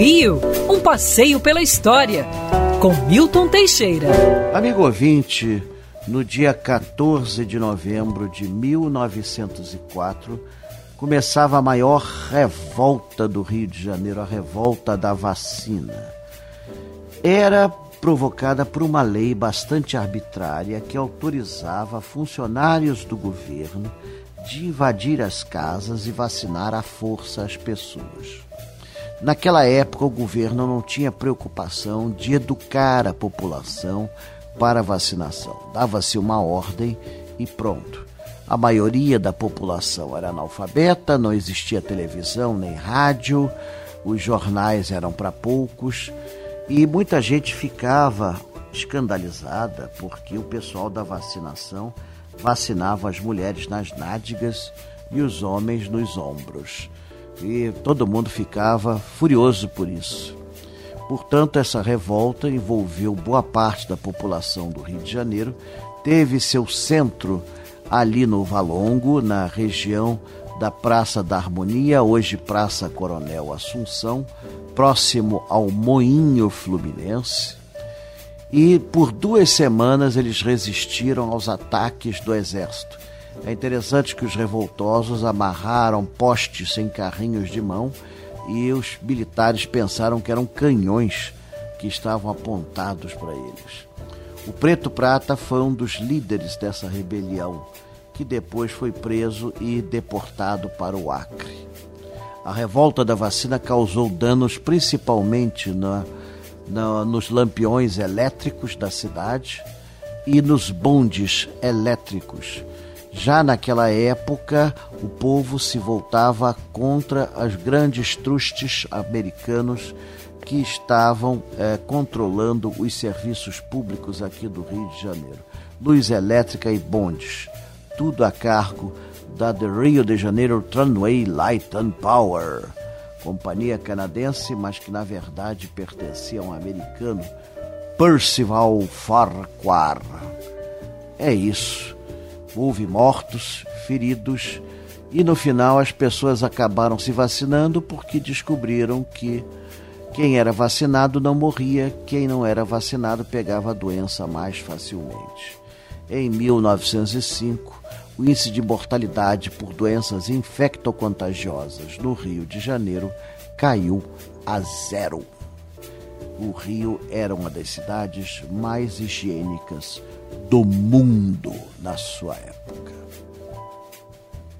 Rio, um passeio pela história, com Milton Teixeira. Amigo ouvinte, no dia 14 de novembro de 1904, começava a maior revolta do Rio de Janeiro, a revolta da vacina. Era provocada por uma lei bastante arbitrária que autorizava funcionários do governo de invadir as casas e vacinar à força as pessoas. Naquela época, o governo não tinha preocupação de educar a população para a vacinação. Dava-se uma ordem e pronto. A maioria da população era analfabeta, não existia televisão nem rádio, os jornais eram para poucos e muita gente ficava escandalizada porque o pessoal da vacinação vacinava as mulheres nas nádegas e os homens nos ombros e todo mundo ficava furioso por isso. Portanto, essa revolta envolveu boa parte da população do Rio de Janeiro, teve seu centro ali no Valongo, na região da Praça da Harmonia, hoje Praça Coronel Assunção, próximo ao Moinho Fluminense. E por duas semanas eles resistiram aos ataques do exército é interessante que os revoltosos amarraram postes em carrinhos de mão e os militares pensaram que eram canhões que estavam apontados para eles. O Preto Prata foi um dos líderes dessa rebelião, que depois foi preso e deportado para o Acre. A revolta da vacina causou danos principalmente na, na, nos lampiões elétricos da cidade e nos bondes elétricos já naquela época, o povo se voltava contra os grandes trustes americanos que estavam eh, controlando os serviços públicos aqui do Rio de Janeiro. Luz elétrica e bondes, tudo a cargo da The Rio de Janeiro Tramway Light and Power, companhia canadense, mas que na verdade pertencia a um americano, Percival Farquhar. É isso houve mortos, feridos e no final as pessoas acabaram se vacinando porque descobriram que quem era vacinado não morria, quem não era vacinado pegava a doença mais facilmente. Em 1905, o índice de mortalidade por doenças infectocontagiosas no Rio de Janeiro caiu a zero. O Rio era uma das cidades mais higiênicas do mundo na sua época.